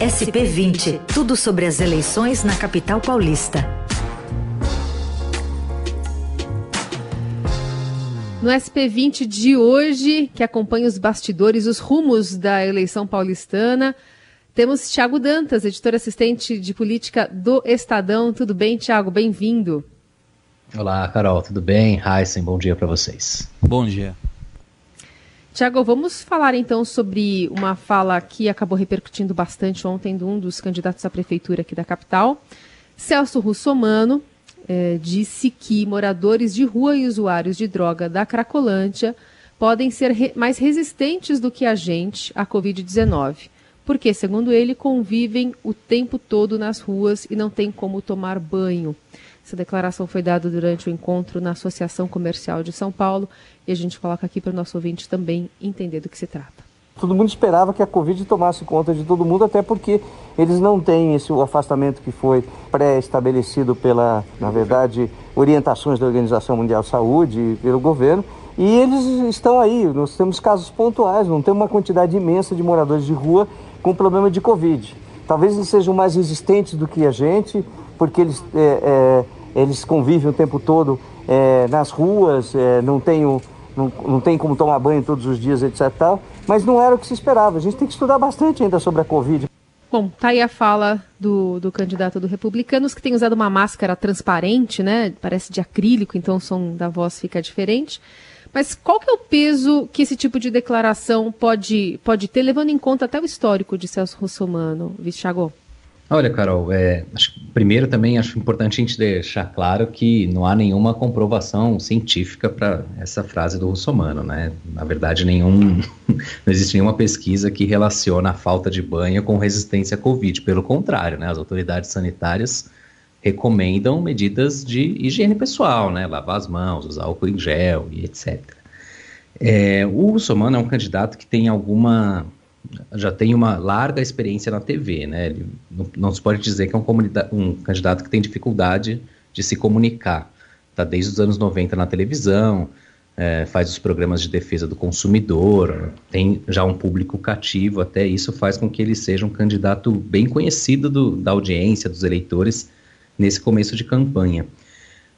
SP20, tudo sobre as eleições na capital paulista. No SP20 de hoje, que acompanha os bastidores, os rumos da eleição paulistana, temos Tiago Dantas, editor assistente de política do Estadão. Tudo bem, Tiago? Bem-vindo. Olá, Carol, tudo bem? Heisen, bom dia para vocês. Bom dia. Tiago, vamos falar então sobre uma fala que acabou repercutindo bastante ontem de um dos candidatos à prefeitura aqui da capital. Celso Russomano eh, disse que moradores de rua e usuários de droga da Cracolândia podem ser re mais resistentes do que a gente à Covid-19, porque, segundo ele, convivem o tempo todo nas ruas e não tem como tomar banho. Essa declaração foi dada durante o encontro na Associação Comercial de São Paulo e a gente coloca aqui para o nosso ouvinte também entender do que se trata. Todo mundo esperava que a Covid tomasse conta de todo mundo, até porque eles não têm esse afastamento que foi pré-estabelecido pela, na verdade, orientações da Organização Mundial de Saúde e pelo governo. E eles estão aí, nós temos casos pontuais, não temos uma quantidade imensa de moradores de rua com problema de Covid. Talvez eles sejam mais resistentes do que a gente, porque eles, é, é, eles convivem o tempo todo é, nas ruas, é, não, tem o, não, não tem como tomar banho todos os dias, etc. Tal, mas não era o que se esperava. A gente tem que estudar bastante ainda sobre a Covid. Bom, tá aí a fala do, do candidato do Republicanos, que tem usado uma máscara transparente, né? Parece de acrílico, então o som da voz fica diferente. Mas qual que é o peso que esse tipo de declaração pode, pode ter, levando em conta até o histórico de Celso Russomano, Vichago? Olha, Carol, é, acho, primeiro também acho importante a gente deixar claro que não há nenhuma comprovação científica para essa frase do russomano, né? Na verdade, nenhum, não existe nenhuma pesquisa que relaciona a falta de banho com resistência à Covid. Pelo contrário, né? As autoridades sanitárias recomendam medidas de higiene pessoal, né? Lavar as mãos, usar álcool em gel e etc. É, o russomano é um candidato que tem alguma já tem uma larga experiência na TV, né? Ele não, não se pode dizer que é um, um, candidato que tem dificuldade de se comunicar. Está desde os anos 90 na televisão, é, faz os programas de defesa do consumidor, tem já um público cativo, até isso faz com que ele seja um candidato bem conhecido do, da audiência, dos eleitores, nesse começo de campanha.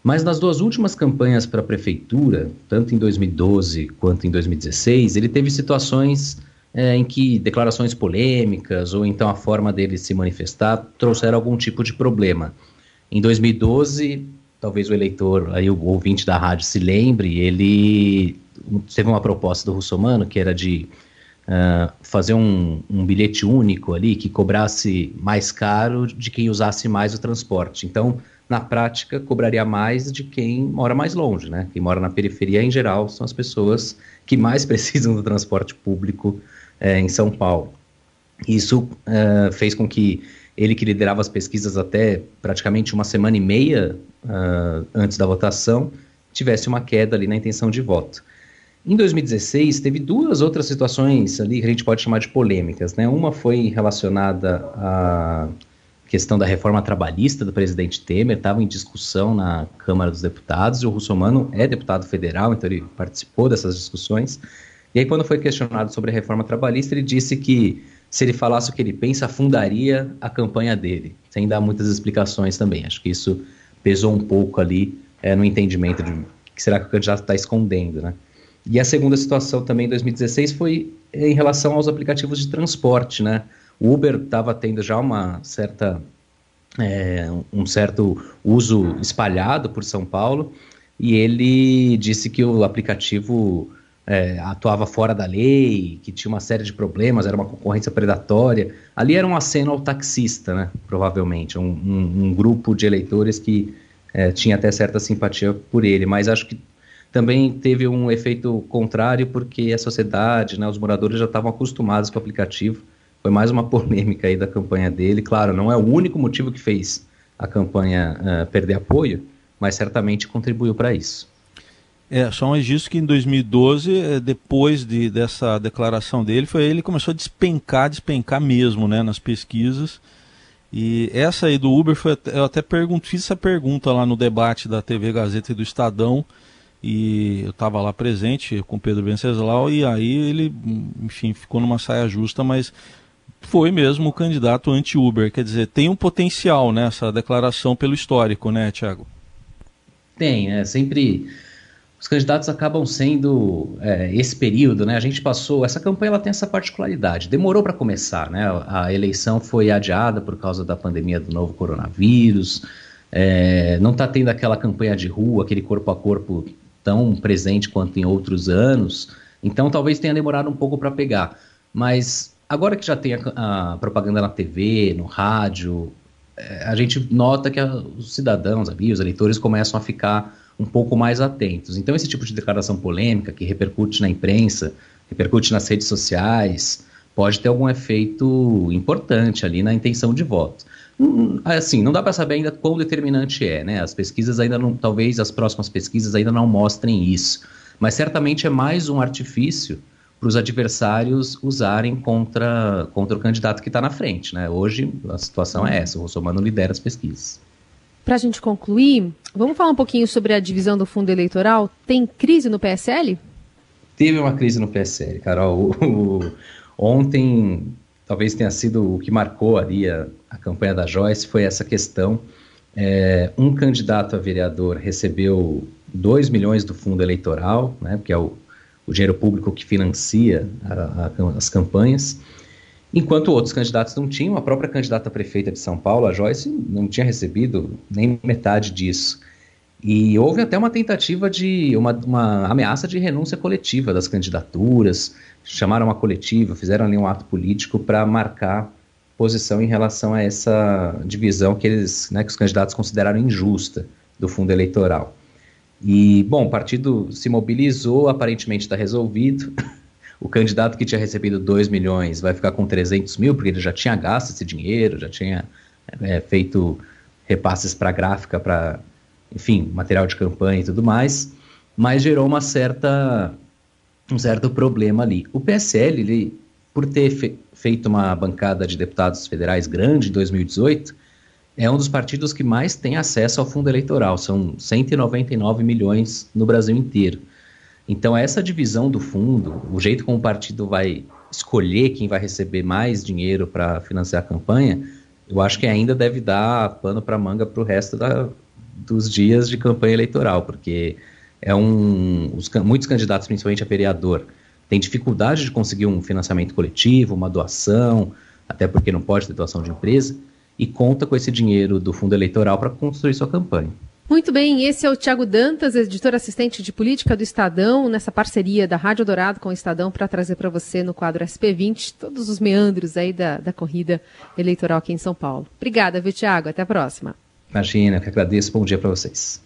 Mas nas duas últimas campanhas para a prefeitura, tanto em 2012 quanto em 2016, ele teve situações é, em que declarações polêmicas ou então a forma dele se manifestar trouxeram algum tipo de problema. Em 2012, talvez o eleitor, aí o ouvinte da rádio se lembre, ele teve uma proposta do Russomano que era de uh, fazer um, um, bilhete único ali que cobrasse mais caro de quem usasse mais o transporte. Então, na prática, cobraria mais de quem mora mais longe, né? Quem mora na periferia, em geral, são as pessoas que mais precisam do transporte público é, em São Paulo. Isso é, fez com que ele, que liderava as pesquisas até praticamente uma semana e meia uh, antes da votação, tivesse uma queda ali na intenção de voto. Em 2016, teve duas outras situações ali que a gente pode chamar de polêmicas. Né? Uma foi relacionada à questão da reforma trabalhista do presidente Temer, estava em discussão na Câmara dos Deputados, e o Russomano é deputado federal, então ele participou dessas discussões. E aí, quando foi questionado sobre a reforma trabalhista, ele disse que se ele falasse o que ele pensa, afundaria a campanha dele, sem dar muitas explicações também. Acho que isso pesou um pouco ali é, no entendimento de que será que o candidato está escondendo, né? E a segunda situação também em 2016 foi em relação aos aplicativos de transporte, né? O Uber estava tendo já uma certa é, um certo uso espalhado por São Paulo e ele disse que o aplicativo é, atuava fora da lei, que tinha uma série de problemas, era uma concorrência predatória. Ali era um aceno ao taxista, né? Provavelmente, um, um, um grupo de eleitores que é, tinha até certa simpatia por ele, mas acho que também teve um efeito contrário porque a sociedade, né, os moradores já estavam acostumados com o aplicativo. Foi mais uma polêmica aí da campanha dele. Claro, não é o único motivo que fez a campanha uh, perder apoio, mas certamente contribuiu para isso. É, só um registro que em 2012, é, depois de, dessa declaração dele, foi ele começou a despencar, despencar mesmo, né, nas pesquisas. E essa aí do Uber, foi, eu até pergunto, fiz essa pergunta lá no debate da TV Gazeta e do Estadão, e eu estava lá presente com Pedro Venceslau, e aí ele, enfim, ficou numa saia justa, mas foi mesmo o candidato anti-Uber. Quer dizer, tem um potencial nessa declaração pelo histórico, né, Tiago? Tem, é sempre os candidatos acabam sendo é, esse período, né? A gente passou, essa campanha ela tem essa particularidade. Demorou para começar, né? A eleição foi adiada por causa da pandemia do novo coronavírus. É, não está tendo aquela campanha de rua, aquele corpo a corpo tão presente quanto em outros anos. Então talvez tenha demorado um pouco para pegar. Mas agora que já tem a, a propaganda na TV, no rádio, é, a gente nota que a, os cidadãos ali, os eleitores começam a ficar um pouco mais atentos. Então, esse tipo de declaração polêmica que repercute na imprensa, repercute nas redes sociais, pode ter algum efeito importante ali na intenção de voto. Hum, assim, não dá para saber ainda quão determinante é, né? As pesquisas ainda não, talvez as próximas pesquisas ainda não mostrem isso, mas certamente é mais um artifício para os adversários usarem contra, contra o candidato que está na frente, né? Hoje a situação é essa, o Russomano lidera as pesquisas. Para a gente concluir, vamos falar um pouquinho sobre a divisão do fundo eleitoral. Tem crise no PSL? Teve uma crise no PSL, Carol. O, o, ontem, talvez tenha sido o que marcou ali a, a campanha da Joyce, foi essa questão. É, um candidato a vereador recebeu 2 milhões do fundo eleitoral, né, que é o, o dinheiro público que financia a, a, as campanhas, Enquanto outros candidatos não tinham, a própria candidata prefeita de São Paulo, a Joyce, não tinha recebido nem metade disso. E houve até uma tentativa de, uma, uma ameaça de renúncia coletiva das candidaturas, chamaram uma coletiva, fizeram ali um ato político para marcar posição em relação a essa divisão que eles, né, que os candidatos consideraram injusta do fundo eleitoral. E, bom, o partido se mobilizou, aparentemente está resolvido. O candidato que tinha recebido 2 milhões vai ficar com 300 mil, porque ele já tinha gasto esse dinheiro, já tinha é, feito repasses para gráfica, para, enfim, material de campanha e tudo mais, mas gerou uma certa, um certo problema ali. O PSL, ele, por ter fe feito uma bancada de deputados federais grande em 2018, é um dos partidos que mais tem acesso ao fundo eleitoral, são 199 milhões no Brasil inteiro. Então, essa divisão do fundo, o jeito como o partido vai escolher quem vai receber mais dinheiro para financiar a campanha, eu acho que ainda deve dar pano para manga para o resto da, dos dias de campanha eleitoral, porque é um, os, muitos candidatos, principalmente a vereador, têm dificuldade de conseguir um financiamento coletivo, uma doação, até porque não pode ter doação de empresa, e conta com esse dinheiro do fundo eleitoral para construir sua campanha. Muito bem, esse é o Tiago Dantas, editor assistente de política do Estadão, nessa parceria da Rádio Dourado com o Estadão, para trazer para você no quadro SP20 todos os meandros aí da, da corrida eleitoral aqui em São Paulo. Obrigada, viu, Tiago? Até a próxima. Imagina, que agradeço. Bom dia para vocês.